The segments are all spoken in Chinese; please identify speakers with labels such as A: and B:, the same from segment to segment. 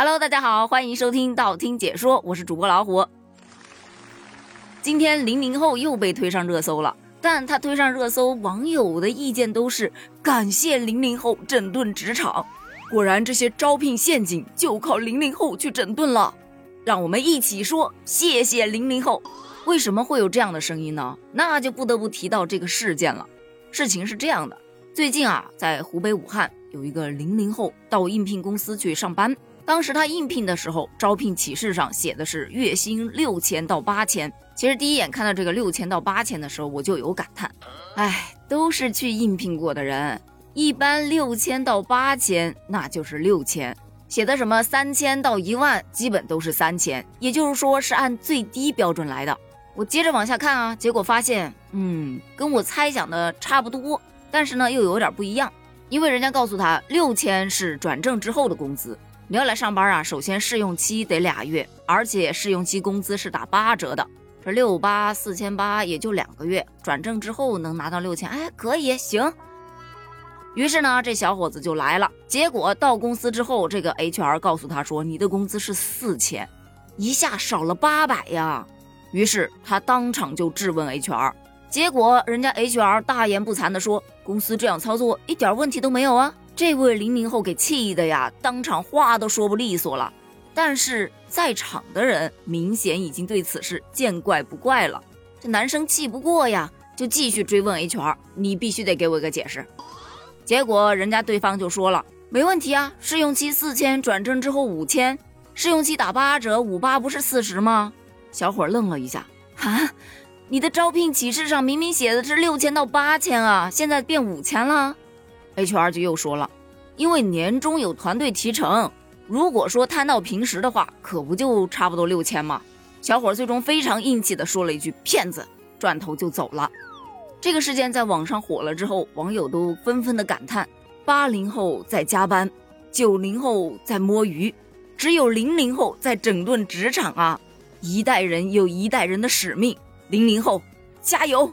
A: Hello，大家好，欢迎收听道听解说，我是主播老虎。今天零零后又被推上热搜了，但他推上热搜，网友的意见都是感谢零零后整顿职场。果然，这些招聘陷阱就靠零零后去整顿了。让我们一起说谢谢零零后。为什么会有这样的声音呢？那就不得不提到这个事件了。事情是这样的，最近啊，在湖北武汉有一个零零后到应聘公司去上班。当时他应聘的时候，招聘启事上写的是月薪六千到八千。其实第一眼看到这个六千到八千的时候，我就有感叹，哎，都是去应聘过的人，一般六千到八千那就是六千，写的什么三千到一万，基本都是三千，也就是说是按最低标准来的。我接着往下看啊，结果发现，嗯，跟我猜想的差不多，但是呢又有点不一样，因为人家告诉他六千是转正之后的工资。你要来上班啊，首先试用期得俩月，而且试用期工资是打八折的，这六八四千八也就两个月，转正之后能拿到六千，哎，可以行。于是呢，这小伙子就来了，结果到公司之后，这个 HR 告诉他说，你的工资是四千，一下少了八百呀。于是他当场就质问 HR，结果人家 HR 大言不惭的说，公司这样操作一点问题都没有啊。这位零零后给气的呀，当场话都说不利索了。但是在场的人明显已经对此事见怪不怪了。这男生气不过呀，就继续追问 HR：“ 你必须得给我一个解释。”结果人家对方就说了：“没问题啊，试用期四千，转正之后五千，试用期打八折，五八不是四十吗？”小伙愣了一下：“啊，你的招聘启事上明明写的是六千到八千啊，现在变五千了？” HR 就又说了，因为年终有团队提成，如果说摊到平时的话，可不就差不多六千吗？小伙最终非常硬气的说了一句“骗子”，转头就走了。这个事件在网上火了之后，网友都纷纷的感叹：八零后在加班，九零后在摸鱼，只有零零后在整顿职场啊！一代人有一代人的使命，零零后加油！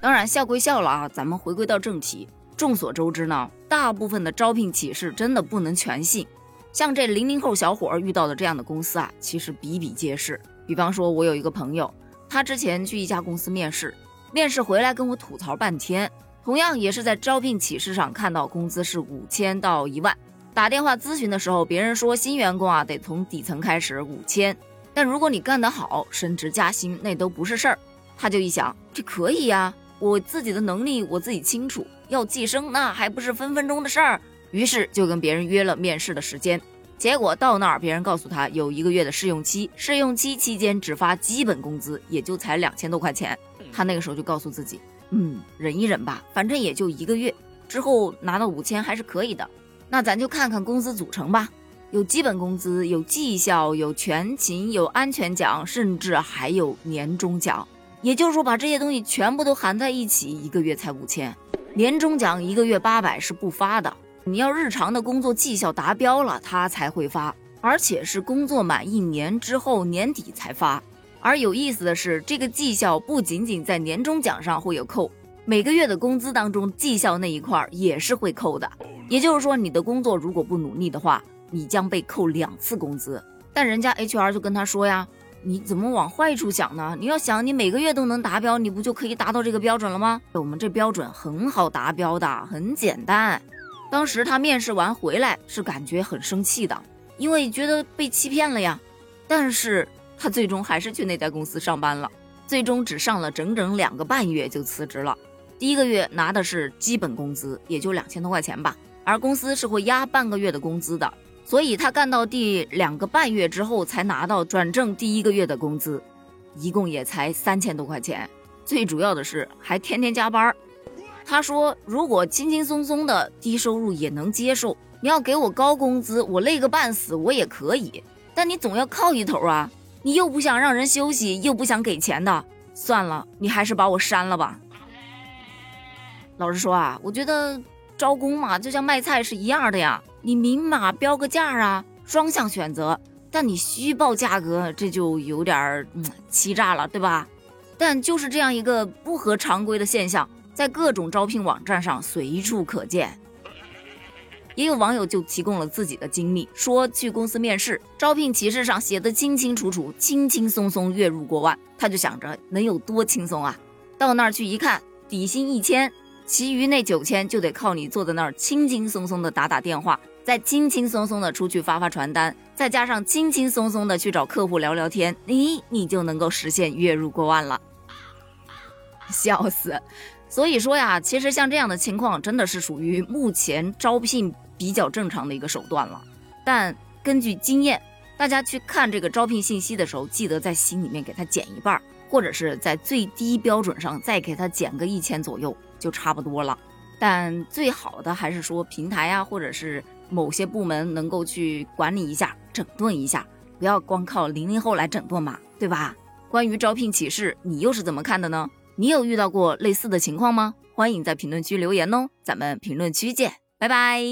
A: 当然笑归笑了啊，咱们回归到正题。众所周知呢，大部分的招聘启事真的不能全信。像这零零后小伙遇到的这样的公司啊，其实比比皆是。比方说，我有一个朋友，他之前去一家公司面试，面试回来跟我吐槽半天，同样也是在招聘启事上看到工资是五千到一万。打电话咨询的时候，别人说新员工啊得从底层开始五千，但如果你干得好，升职加薪那都不是事儿。他就一想，这可以呀。我自己的能力我自己清楚，要晋升那还不是分分钟的事儿。于是就跟别人约了面试的时间，结果到那儿，别人告诉他有一个月的试用期，试用期期间只发基本工资，也就才两千多块钱。他那个时候就告诉自己，嗯，忍一忍吧，反正也就一个月，之后拿到五千还是可以的。那咱就看看工资组成吧，有基本工资，有绩效，有全勤，有安全奖，甚至还有年终奖。也就是说，把这些东西全部都含在一起，一个月才五千。年终奖一个月八百是不发的，你要日常的工作绩效达标了，他才会发，而且是工作满一年之后年底才发。而有意思的是，这个绩效不仅仅在年终奖上会有扣，每个月的工资当中绩效那一块也是会扣的。也就是说，你的工作如果不努力的话，你将被扣两次工资。但人家 HR 就跟他说呀。你怎么往坏处想呢？你要想，你每个月都能达标，你不就可以达到这个标准了吗？我们这标准很好达标的，很简单。当时他面试完回来是感觉很生气的，因为觉得被欺骗了呀。但是他最终还是去那家公司上班了，最终只上了整整两个半月就辞职了。第一个月拿的是基本工资，也就两千多块钱吧，而公司是会压半个月的工资的。所以他干到第两个半月之后，才拿到转正第一个月的工资，一共也才三千多块钱。最主要的是还天天加班。他说：“如果轻轻松松的低收入也能接受，你要给我高工资，我累个半死我也可以。但你总要靠一头啊！你又不想让人休息，又不想给钱的，算了，你还是把我删了吧。”老实说啊，我觉得招工嘛，就像卖菜是一样的呀。你明码标个价啊，双向选择。但你虚报价格，这就有点儿嗯欺诈了，对吧？但就是这样一个不合常规的现象，在各种招聘网站上随处可见。也有网友就提供了自己的经历，说去公司面试，招聘启事上写的清清楚楚，轻轻松松月入过万，他就想着能有多轻松啊？到那儿去一看，底薪一千，其余那九千就得靠你坐在那儿轻轻松松的打打电话，再轻轻松松的出去发发传单，再加上轻轻松松的去找客户聊聊天，咦，你就能够实现月入过万了，笑死！所以说呀，其实像这样的情况，真的是属于目前招聘比较正常的一个手段了。但根据经验，大家去看这个招聘信息的时候，记得在心里面给他减一半，或者是在最低标准上再给他减个一千左右，就差不多了。但最好的还是说平台呀，或者是某些部门能够去管理一下、整顿一下，不要光靠零零后来整顿嘛，对吧？关于招聘启事，你又是怎么看的呢？你有遇到过类似的情况吗？欢迎在评论区留言哦，咱们评论区见，拜拜。